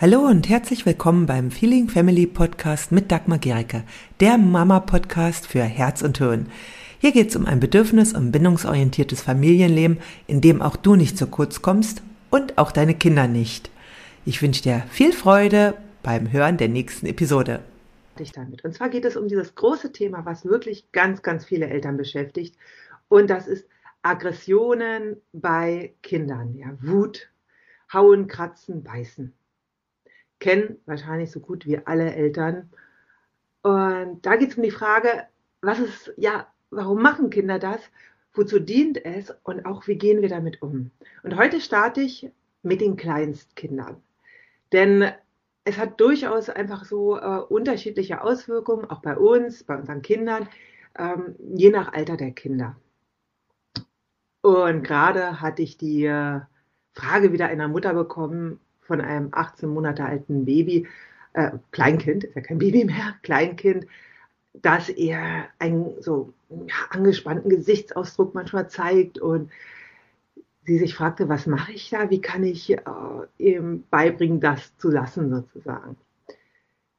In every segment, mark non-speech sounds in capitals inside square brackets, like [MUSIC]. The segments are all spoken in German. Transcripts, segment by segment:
Hallo und herzlich willkommen beim Feeling Family Podcast mit Dagmar Gericke, der Mama-Podcast für Herz und Hirn. Hier geht es um ein bedürfnis- und bindungsorientiertes Familienleben, in dem auch du nicht zu kurz kommst und auch deine Kinder nicht. Ich wünsche dir viel Freude beim Hören der nächsten Episode. Damit. Und zwar geht es um dieses große Thema, was wirklich ganz, ganz viele Eltern beschäftigt. Und das ist Aggressionen bei Kindern. Ja, Wut, Hauen, Kratzen, Beißen kennen wahrscheinlich so gut wie alle Eltern. Und da geht es um die Frage, was ist, ja, warum machen Kinder das? Wozu dient es? Und auch, wie gehen wir damit um? Und heute starte ich mit den Kleinstkindern. Denn es hat durchaus einfach so äh, unterschiedliche Auswirkungen, auch bei uns, bei unseren Kindern, ähm, je nach Alter der Kinder. Und gerade hatte ich die äh, Frage wieder einer Mutter bekommen, von einem 18 Monate alten Baby, äh, Kleinkind, ist ja kein Baby mehr, Kleinkind, dass er einen so angespannten Gesichtsausdruck manchmal zeigt und sie sich fragte, was mache ich da? Wie kann ich äh, ihm beibringen, das zu lassen sozusagen?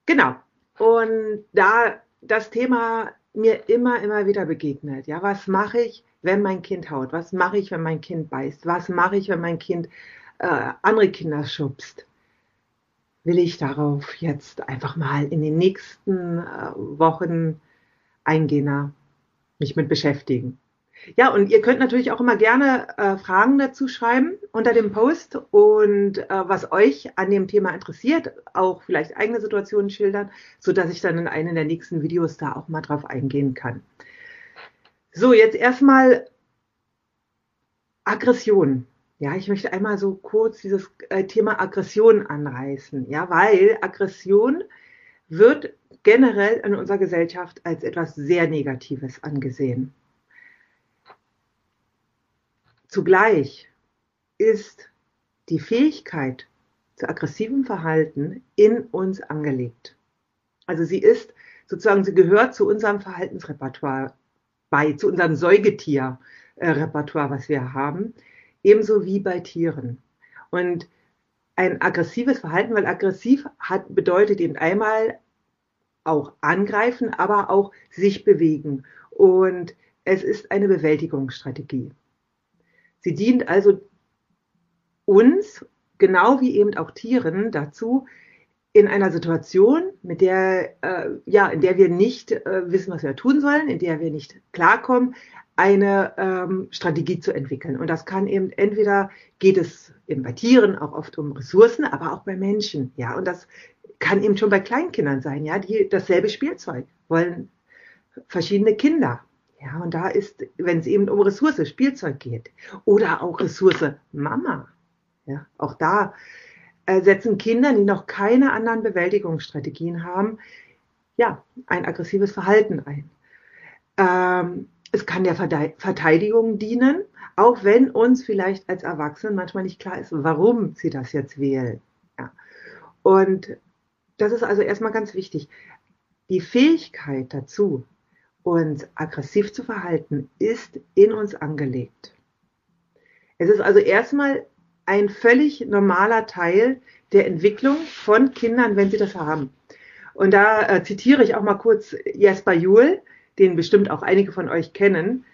Genau. Und da das Thema mir immer, immer wieder begegnet, ja, was mache ich, wenn mein Kind haut? Was mache ich, wenn mein Kind beißt? Was mache ich, wenn mein Kind äh, andere Kinder schubst, will ich darauf jetzt einfach mal in den nächsten äh, Wochen eingehender mich mit beschäftigen. Ja, und ihr könnt natürlich auch immer gerne äh, Fragen dazu schreiben unter dem Post und äh, was euch an dem Thema interessiert, auch vielleicht eigene Situationen schildern, so dass ich dann in einem der nächsten Videos da auch mal drauf eingehen kann. So, jetzt erstmal Aggression. Ja, ich möchte einmal so kurz dieses äh, Thema Aggression anreißen, ja, weil Aggression wird generell in unserer Gesellschaft als etwas sehr Negatives angesehen. Zugleich ist die Fähigkeit zu aggressivem Verhalten in uns angelegt. Also sie ist sozusagen, sie gehört zu unserem Verhaltensrepertoire bei, zu unserem Säugetierrepertoire, was wir haben ebenso wie bei Tieren. Und ein aggressives Verhalten, weil aggressiv hat, bedeutet eben einmal auch angreifen, aber auch sich bewegen. Und es ist eine Bewältigungsstrategie. Sie dient also uns, genau wie eben auch Tieren, dazu, in einer Situation, mit der, äh, ja, in der wir nicht äh, wissen, was wir tun sollen, in der wir nicht klarkommen, eine ähm, Strategie zu entwickeln. Und das kann eben entweder geht es eben bei Tieren auch oft um Ressourcen, aber auch bei Menschen. Ja, und das kann eben schon bei Kleinkindern sein. Ja, die dasselbe Spielzeug wollen verschiedene Kinder. Ja, und da ist, wenn es eben um Ressource Spielzeug geht oder auch Ressource Mama. Ja, auch da äh, setzen Kinder, die noch keine anderen Bewältigungsstrategien haben, ja, ein aggressives Verhalten ein. Ähm, es kann der Verteidigung dienen, auch wenn uns vielleicht als Erwachsenen manchmal nicht klar ist, warum sie das jetzt wählen. Ja. Und das ist also erstmal ganz wichtig. Die Fähigkeit dazu, uns aggressiv zu verhalten, ist in uns angelegt. Es ist also erstmal ein völlig normaler Teil der Entwicklung von Kindern, wenn sie das haben. Und da äh, zitiere ich auch mal kurz Jesper Juhl, den bestimmt auch einige von euch kennen.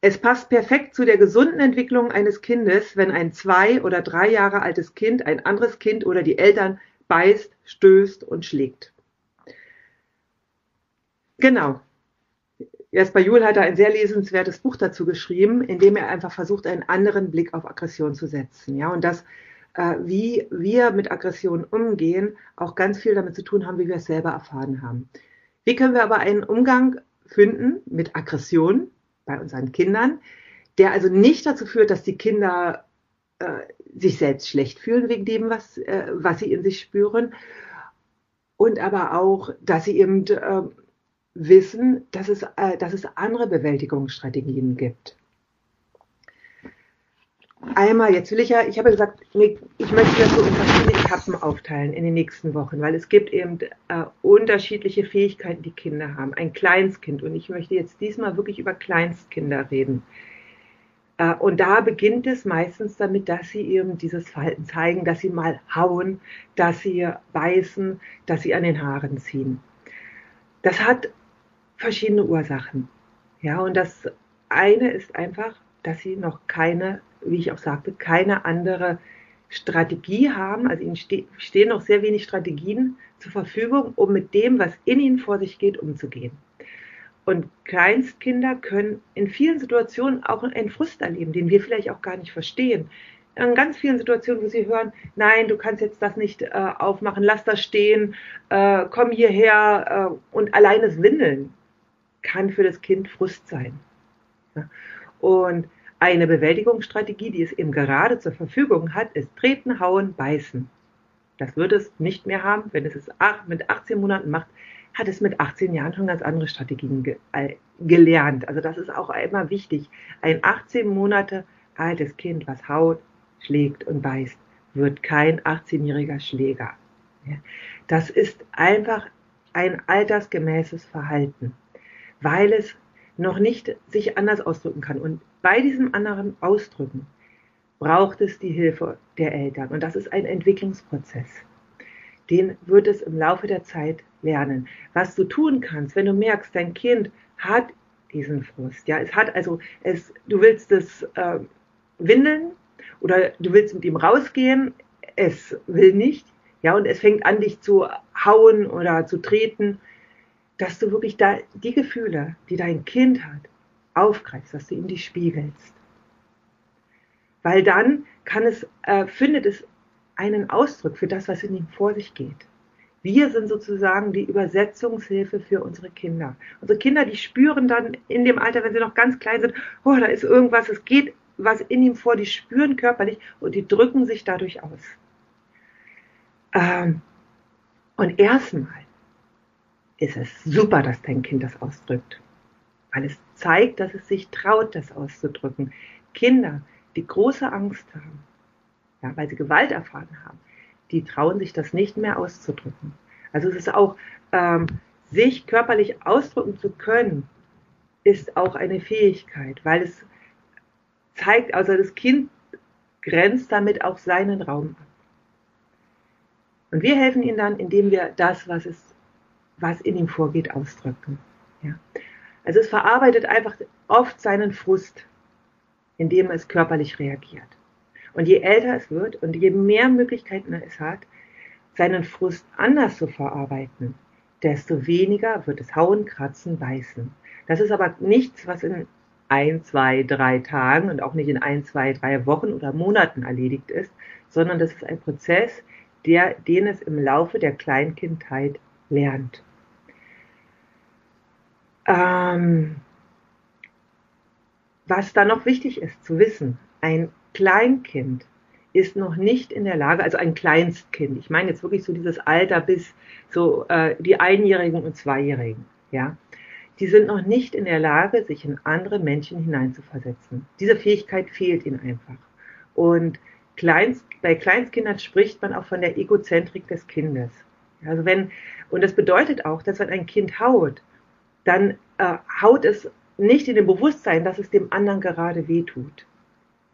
Es passt perfekt zu der gesunden Entwicklung eines Kindes, wenn ein zwei oder drei Jahre altes Kind ein anderes Kind oder die Eltern beißt, stößt und schlägt. Genau. Jasper Juhl hat da ein sehr lesenswertes Buch dazu geschrieben, in dem er einfach versucht, einen anderen Blick auf Aggression zu setzen. Ja, und das, äh, wie wir mit Aggression umgehen, auch ganz viel damit zu tun haben, wie wir es selber erfahren haben. Wie können wir aber einen Umgang finden mit Aggression bei unseren Kindern, der also nicht dazu führt, dass die Kinder äh, sich selbst schlecht fühlen wegen dem, was, äh, was sie in sich spüren. Und aber auch, dass sie eben äh, wissen, dass es, äh, dass es andere Bewältigungsstrategien gibt einmal, jetzt will ich ja, ich habe ja gesagt, ich möchte das so in Etappen aufteilen in den nächsten Wochen, weil es gibt eben äh, unterschiedliche Fähigkeiten, die Kinder haben. Ein Kleinstkind und ich möchte jetzt diesmal wirklich über Kleinstkinder reden. Äh, und da beginnt es meistens damit, dass sie eben dieses Verhalten zeigen, dass sie mal hauen, dass sie beißen, dass sie an den Haaren ziehen. Das hat verschiedene Ursachen. Ja, und das eine ist einfach, dass sie noch keine, wie ich auch sagte, keine andere Strategie haben. Also ihnen stehen noch sehr wenig Strategien zur Verfügung, um mit dem, was in ihnen vor sich geht, umzugehen. Und Kleinstkinder können in vielen Situationen auch einen Frust erleben, den wir vielleicht auch gar nicht verstehen. In ganz vielen Situationen, wo sie hören, nein, du kannst jetzt das nicht äh, aufmachen, lass das stehen, äh, komm hierher äh, und alleines Windeln kann für das Kind Frust sein. Ja? Und eine Bewältigungsstrategie, die es eben gerade zur Verfügung hat, ist treten, hauen, beißen. Das wird es nicht mehr haben, wenn es es mit 18 Monaten macht, hat es mit 18 Jahren schon ganz andere Strategien ge äh, gelernt. Also das ist auch immer wichtig. Ein 18 Monate altes Kind, was haut, schlägt und beißt, wird kein 18-jähriger Schläger. Das ist einfach ein altersgemäßes Verhalten, weil es noch nicht sich anders ausdrücken kann. Und bei diesem anderen Ausdrücken braucht es die Hilfe der Eltern. Und das ist ein Entwicklungsprozess den wird es im Laufe der Zeit lernen. Was du tun kannst, wenn du merkst, dein Kind hat diesen Frust, ja, es hat also, es, du willst es äh, windeln oder du willst mit ihm rausgehen, es will nicht, ja, und es fängt an, dich zu hauen oder zu treten, dass du wirklich da die Gefühle, die dein Kind hat, aufgreifst, dass du ihm die spiegelst. Weil dann kann es, äh, findet es einen Ausdruck für das, was in ihm vor sich geht. Wir sind sozusagen die Übersetzungshilfe für unsere Kinder. Unsere Kinder, die spüren dann in dem Alter, wenn sie noch ganz klein sind, oh, da ist irgendwas, es geht was in ihm vor, die spüren körperlich und die drücken sich dadurch aus. Ähm, und erstmal ist es super, dass dein Kind das ausdrückt, weil es zeigt, dass es sich traut, das auszudrücken. Kinder, die große Angst haben, ja, weil sie Gewalt erfahren haben, die trauen sich das nicht mehr auszudrücken. Also es ist auch, ähm, sich körperlich ausdrücken zu können, ist auch eine Fähigkeit, weil es zeigt, also das Kind grenzt damit auch seinen Raum ab. Und wir helfen ihnen dann, indem wir das, was, es, was in ihm vorgeht, ausdrücken. Ja. Also es verarbeitet einfach oft seinen Frust, indem es körperlich reagiert. Und je älter es wird und je mehr Möglichkeiten es hat, seinen Frust anders zu verarbeiten, desto weniger wird es hauen, kratzen, beißen. Das ist aber nichts, was in ein, zwei, drei Tagen und auch nicht in ein, zwei, drei Wochen oder Monaten erledigt ist, sondern das ist ein Prozess, der, den es im Laufe der Kleinkindheit lernt. Ähm, was da noch wichtig ist zu wissen, ein Kleinkind ist noch nicht in der Lage, also ein Kleinstkind, ich meine jetzt wirklich so dieses Alter bis so äh, die Einjährigen und Zweijährigen, ja, die sind noch nicht in der Lage, sich in andere Menschen hineinzuversetzen. Diese Fähigkeit fehlt ihnen einfach. Und Kleinst, bei Kleinstkindern spricht man auch von der Egozentrik des Kindes. Also wenn, und das bedeutet auch, dass wenn ein Kind haut, dann äh, haut es nicht in dem Bewusstsein, dass es dem anderen gerade wehtut.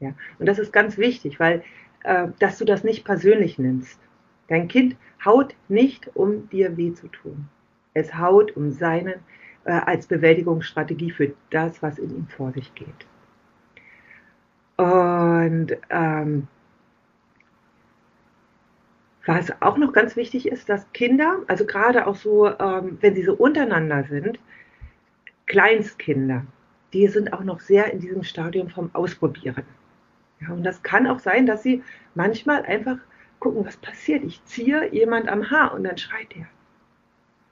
Ja? Und das ist ganz wichtig, weil äh, dass du das nicht persönlich nimmst. Dein Kind haut nicht, um dir weh zu tun. Es haut um seinen äh, als Bewältigungsstrategie für das, was in ihm vor sich geht. Und ähm, was auch noch ganz wichtig ist, dass Kinder, also gerade auch so, ähm, wenn sie so untereinander sind, Kleinstkinder, die sind auch noch sehr in diesem Stadium vom Ausprobieren. Ja, und das kann auch sein, dass sie manchmal einfach gucken, was passiert. Ich ziehe jemand am Haar und dann schreit er.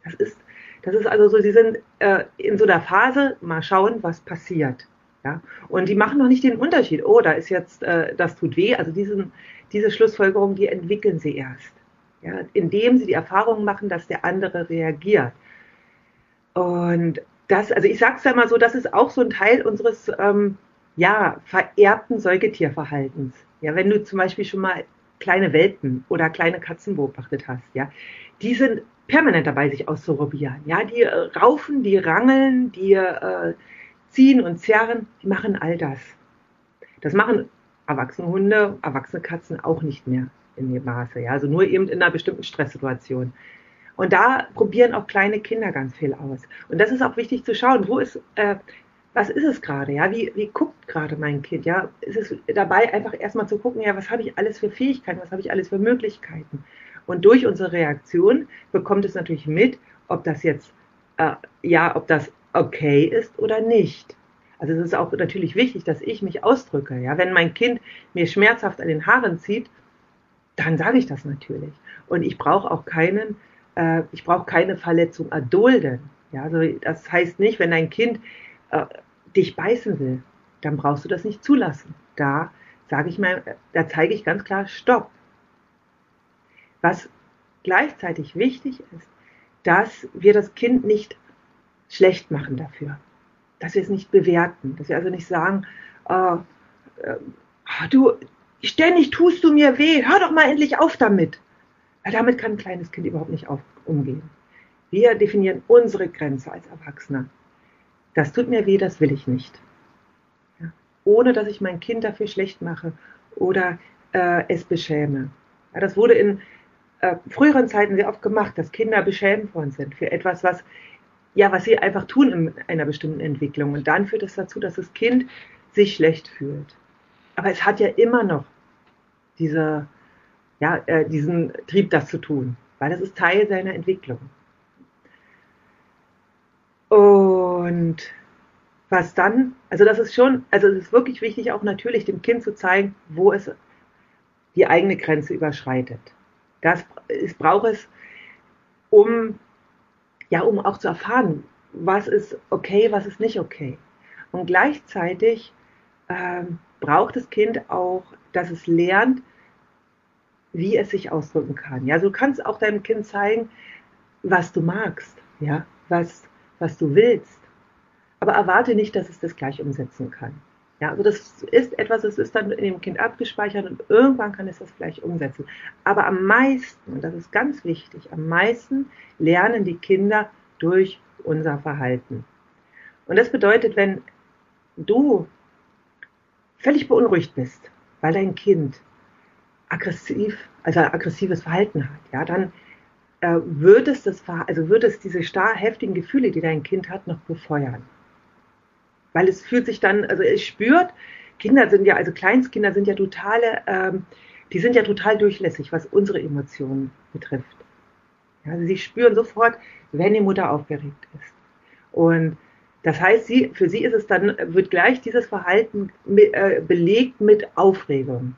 Das ist, das ist also so, sie sind äh, in so einer Phase, mal schauen, was passiert. Ja? Und die machen noch nicht den Unterschied. Oh, da ist jetzt, äh, das tut weh. Also diesen, diese Schlussfolgerung, die entwickeln sie erst. Ja? Indem sie die Erfahrung machen, dass der andere reagiert. Und das, also ich sage es ja mal so, das ist auch so ein Teil unseres ähm, ja, vererbten Säugetierverhaltens. Ja, wenn du zum Beispiel schon mal kleine Welpen oder kleine Katzen beobachtet hast, ja, die sind permanent dabei, sich auszuprobieren. Ja, die äh, raufen, die rangeln, die äh, ziehen und zerren, die machen all das. Das machen erwachsene Hunde, erwachsene Katzen auch nicht mehr in dem Maße. Ja? Also nur eben in einer bestimmten Stresssituation. Und da probieren auch kleine Kinder ganz viel aus. Und das ist auch wichtig zu schauen, wo ist, äh, was ist es gerade? Ja, wie, wie guckt gerade mein Kind? Ja, ist es dabei einfach erstmal zu gucken, ja, was habe ich alles für Fähigkeiten, was habe ich alles für Möglichkeiten? Und durch unsere Reaktion bekommt es natürlich mit, ob das jetzt, äh, ja, ob das okay ist oder nicht. Also es ist auch natürlich wichtig, dass ich mich ausdrücke. Ja, wenn mein Kind mir schmerzhaft an den Haaren zieht, dann sage ich das natürlich. Und ich brauche auch keinen, äh, ich brauche keine Verletzung erdulden. Ja, also das heißt nicht, wenn dein Kind äh, dich beißen will, dann brauchst du das nicht zulassen. Da sage ich mal, da zeige ich ganz klar Stopp. Was gleichzeitig wichtig ist, dass wir das Kind nicht schlecht machen dafür, dass wir es nicht bewerten, dass wir also nicht sagen, äh, äh, du, ständig tust du mir weh, hör doch mal endlich auf damit. Ja, damit kann ein kleines Kind überhaupt nicht auf, umgehen. Wir definieren unsere Grenze als Erwachsener. Das tut mir weh, das will ich nicht. Ja, ohne dass ich mein Kind dafür schlecht mache oder äh, es beschäme. Ja, das wurde in äh, früheren Zeiten sehr oft gemacht, dass Kinder beschämt worden sind für etwas, was, ja, was sie einfach tun in einer bestimmten Entwicklung. Und dann führt es das dazu, dass das Kind sich schlecht fühlt. Aber es hat ja immer noch diese, ja, äh, diesen Trieb, das zu tun, weil das ist Teil seiner Entwicklung. Und was dann, also das ist schon, also es ist wirklich wichtig, auch natürlich dem Kind zu zeigen, wo es die eigene Grenze überschreitet. Das es braucht es, um, ja, um auch zu erfahren, was ist okay, was ist nicht okay. Und gleichzeitig ähm, braucht das Kind auch, dass es lernt, wie es sich ausdrücken kann. Ja, also du kannst auch deinem Kind zeigen, was du magst, ja, was, was du willst. Aber erwarte nicht, dass es das gleich umsetzen kann. Ja, also das ist etwas, das ist dann in dem Kind abgespeichert und irgendwann kann es das gleich umsetzen. Aber am meisten, und das ist ganz wichtig, am meisten lernen die Kinder durch unser Verhalten. Und das bedeutet, wenn du völlig beunruhigt bist, weil dein Kind aggressiv, also aggressives Verhalten hat, ja, dann äh, wird es das, also wird es diese starr heftigen Gefühle, die dein Kind hat, noch befeuern. Weil es fühlt sich dann, also es spürt, Kinder sind ja, also Kleinstkinder sind ja totale, ähm, die sind ja total durchlässig, was unsere Emotionen betrifft. Ja, also sie spüren sofort, wenn die Mutter aufgeregt ist. Und das heißt, sie, für sie ist es dann, wird gleich dieses Verhalten äh, belegt mit Aufregung.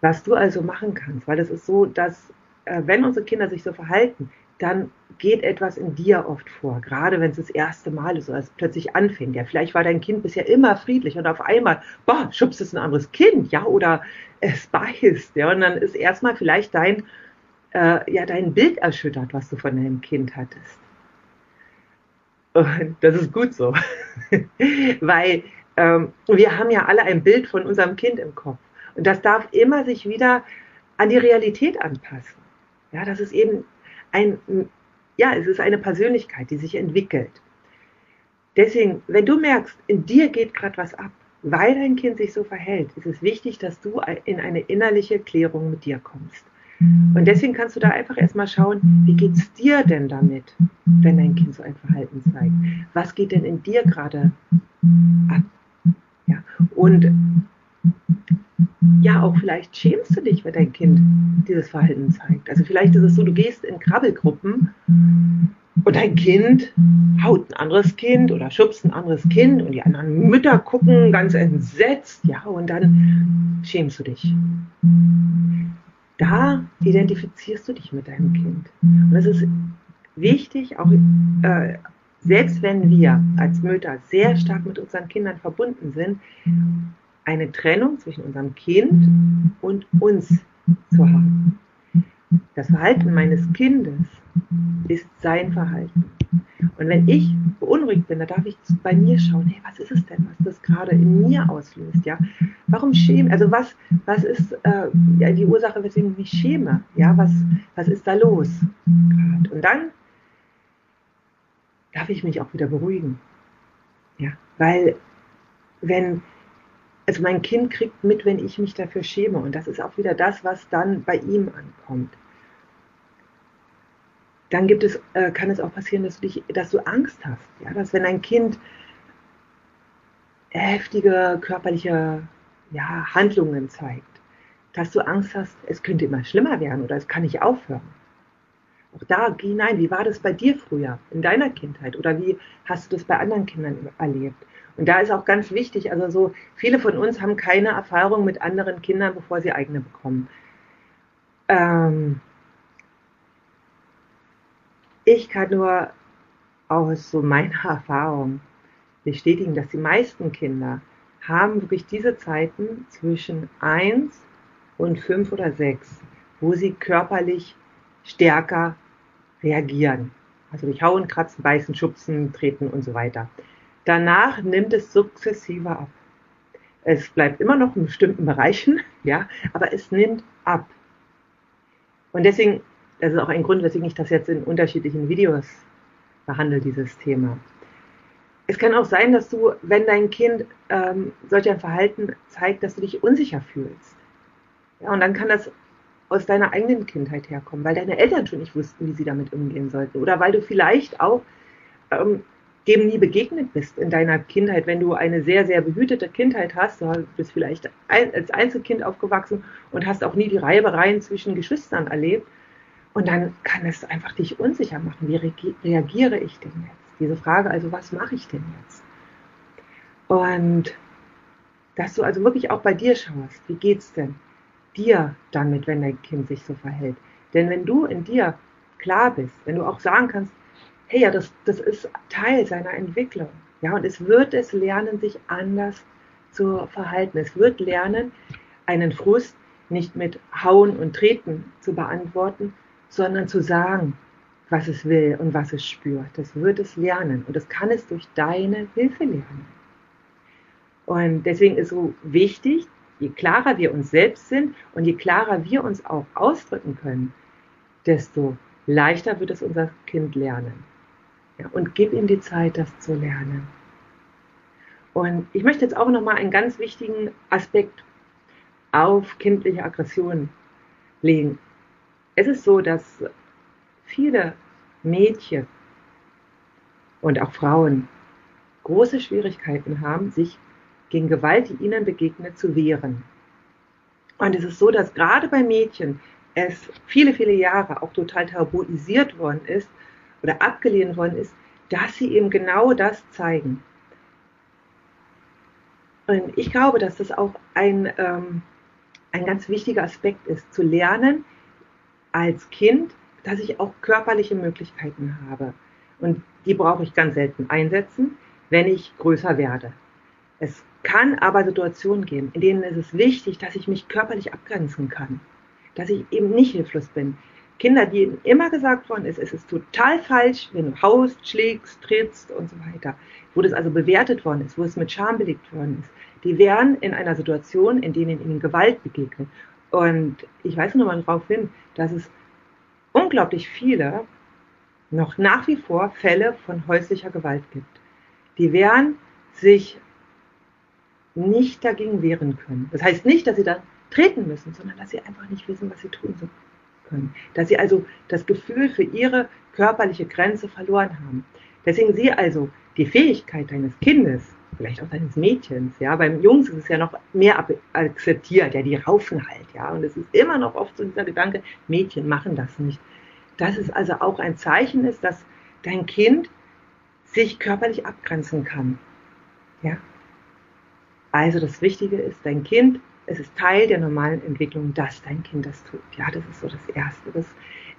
Was du also machen kannst, weil es ist so, dass äh, wenn unsere Kinder sich so verhalten, dann geht etwas in dir oft vor, gerade wenn es das erste Mal ist oder es plötzlich anfängt. Ja, vielleicht war dein Kind bisher immer friedlich und auf einmal, boah, schubst es ein anderes Kind, ja, oder es beißt, ja, und dann ist erstmal vielleicht dein, äh, ja, dein Bild erschüttert, was du von deinem Kind hattest. Und das ist gut so, [LAUGHS] weil ähm, wir haben ja alle ein Bild von unserem Kind im Kopf. Und das darf immer sich wieder an die Realität anpassen. Ja, das ist eben ein, ja, es ist eine Persönlichkeit, die sich entwickelt. Deswegen, wenn du merkst, in dir geht gerade was ab, weil dein Kind sich so verhält, ist es wichtig, dass du in eine innerliche Klärung mit dir kommst. Und deswegen kannst du da einfach erstmal schauen, wie geht es dir denn damit, wenn dein Kind so ein Verhalten zeigt? Was geht denn in dir gerade ab? Ja, und ja, auch vielleicht schämst du dich, wenn dein Kind dieses Verhalten zeigt. Also vielleicht ist es so, du gehst in Krabbelgruppen und dein Kind haut ein anderes Kind oder schubst ein anderes Kind und die anderen Mütter gucken ganz entsetzt, ja, und dann schämst du dich. Da identifizierst du dich mit deinem Kind. Und es ist wichtig, auch äh, selbst wenn wir als Mütter sehr stark mit unseren Kindern verbunden sind, eine Trennung zwischen unserem Kind und uns zu haben. Das Verhalten meines Kindes ist sein Verhalten. Und wenn ich beunruhigt bin, dann darf ich bei mir schauen, hey, was ist es denn, was das gerade in mir auslöst? Ja? Warum schäme, also was, was ist äh, ja, die Ursache, weswegen ich mich schäme? Ja, was, was ist da los? Und dann darf ich mich auch wieder beruhigen. Ja, weil wenn also mein Kind kriegt mit, wenn ich mich dafür schäme. Und das ist auch wieder das, was dann bei ihm ankommt. Dann gibt es, äh, kann es auch passieren, dass du dich, dass du Angst hast. Ja, dass wenn ein Kind heftige körperliche ja, Handlungen zeigt, dass du Angst hast, es könnte immer schlimmer werden oder es kann nicht aufhören. Auch da hinein, wie war das bei dir früher, in deiner Kindheit? Oder wie hast du das bei anderen Kindern erlebt? Und da ist auch ganz wichtig, also so viele von uns haben keine Erfahrung mit anderen Kindern, bevor sie eigene bekommen. Ähm ich kann nur aus so meiner [LAUGHS] Erfahrung bestätigen, dass die meisten Kinder haben wirklich diese Zeiten zwischen 1 und 5 oder 6, wo sie körperlich stärker reagieren. Also durch Hauen, Kratzen, Beißen, Schubsen, Treten und so weiter. Danach nimmt es sukzessive ab. Es bleibt immer noch in bestimmten Bereichen, [LAUGHS] ja, aber es nimmt ab. Und deswegen, das ist auch ein Grund, weswegen ich das jetzt in unterschiedlichen Videos behandle, dieses Thema. Es kann auch sein, dass du, wenn dein Kind ähm, solch ein Verhalten zeigt, dass du dich unsicher fühlst. Ja, und dann kann das aus deiner eigenen Kindheit herkommen, weil deine Eltern schon nicht wussten, wie sie damit umgehen sollten. Oder weil du vielleicht auch ähm, dem nie begegnet bist in deiner Kindheit, wenn du eine sehr, sehr behütete Kindheit hast, du bist vielleicht als Einzelkind aufgewachsen und hast auch nie die Reibereien zwischen Geschwistern erlebt. Und dann kann es einfach dich unsicher machen. Wie reagiere ich denn jetzt? Diese Frage, also was mache ich denn jetzt? Und dass du also wirklich auch bei dir schaust, wie geht's denn dir damit, wenn dein Kind sich so verhält? Denn wenn du in dir klar bist, wenn du auch sagen kannst, hey, ja, das, das ist Teil seiner Entwicklung. Ja, und es wird es lernen, sich anders zu verhalten. Es wird lernen, einen Frust nicht mit Hauen und Treten zu beantworten, sondern zu sagen, was es will und was es spürt. Das wird es lernen und das kann es durch deine Hilfe lernen. Und deswegen ist so wichtig, je klarer wir uns selbst sind und je klarer wir uns auch ausdrücken können, desto leichter wird es unser Kind lernen. Ja, und gib ihm die Zeit, das zu lernen. Und ich möchte jetzt auch nochmal einen ganz wichtigen Aspekt auf kindliche Aggression legen. Es ist so, dass viele Mädchen und auch Frauen große Schwierigkeiten haben, sich gegen Gewalt, die ihnen begegnet, zu wehren. Und es ist so, dass gerade bei Mädchen es viele, viele Jahre auch total tabuisiert worden ist, oder abgelehnt worden ist, dass sie eben genau das zeigen. Und ich glaube, dass das auch ein, ähm, ein ganz wichtiger Aspekt ist, zu lernen als Kind, dass ich auch körperliche Möglichkeiten habe. Und die brauche ich ganz selten einsetzen, wenn ich größer werde. Es kann aber Situationen geben, in denen ist es wichtig, dass ich mich körperlich abgrenzen kann, dass ich eben nicht hilflos bin, Kinder, denen immer gesagt worden ist, es ist total falsch, wenn du haust, schlägst, trittst und so weiter, wo das also bewertet worden ist, wo es mit Scham belegt worden ist, die wären in einer Situation, in denen ihnen Gewalt begegnet. Und ich weise nur mal darauf hin, dass es unglaublich viele noch nach wie vor Fälle von häuslicher Gewalt gibt. Die werden sich nicht dagegen wehren können. Das heißt nicht, dass sie da treten müssen, sondern dass sie einfach nicht wissen, was sie tun können. Dass sie also das Gefühl für ihre körperliche Grenze verloren haben. Deswegen sie also die Fähigkeit deines Kindes, vielleicht auch deines Mädchens, ja, beim Jungs ist es ja noch mehr akzeptiert, ja, die raufen halt, ja, und es ist immer noch oft so dieser Gedanke, Mädchen machen das nicht. Dass es also auch ein Zeichen ist, dass dein Kind sich körperlich abgrenzen kann, ja. Also das Wichtige ist, dein Kind es ist Teil der normalen Entwicklung, dass dein Kind das tut. Ja, das ist so das Erste. Das,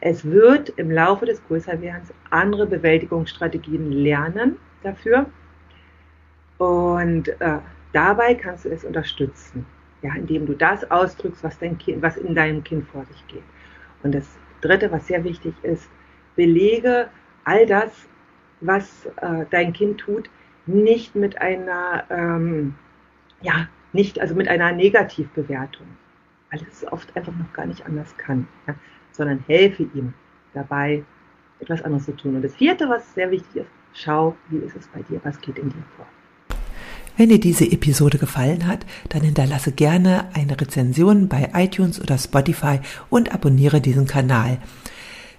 es wird im Laufe des Größerwerdens andere Bewältigungsstrategien lernen dafür. Und äh, dabei kannst du es unterstützen, ja, indem du das ausdrückst, was, dein kind, was in deinem Kind vor sich geht. Und das Dritte, was sehr wichtig ist, belege all das, was äh, dein Kind tut, nicht mit einer ähm, ja, nicht, also mit einer Negativbewertung, weil es oft einfach noch gar nicht anders kann, ja, sondern helfe ihm dabei, etwas anderes zu tun. Und das vierte, was sehr wichtig ist, schau, wie ist es bei dir, was geht in dir vor. Wenn dir diese Episode gefallen hat, dann hinterlasse gerne eine Rezension bei iTunes oder Spotify und abonniere diesen Kanal.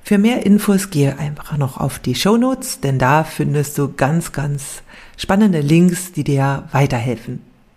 Für mehr Infos gehe einfach noch auf die Show Notes, denn da findest du ganz, ganz spannende Links, die dir weiterhelfen.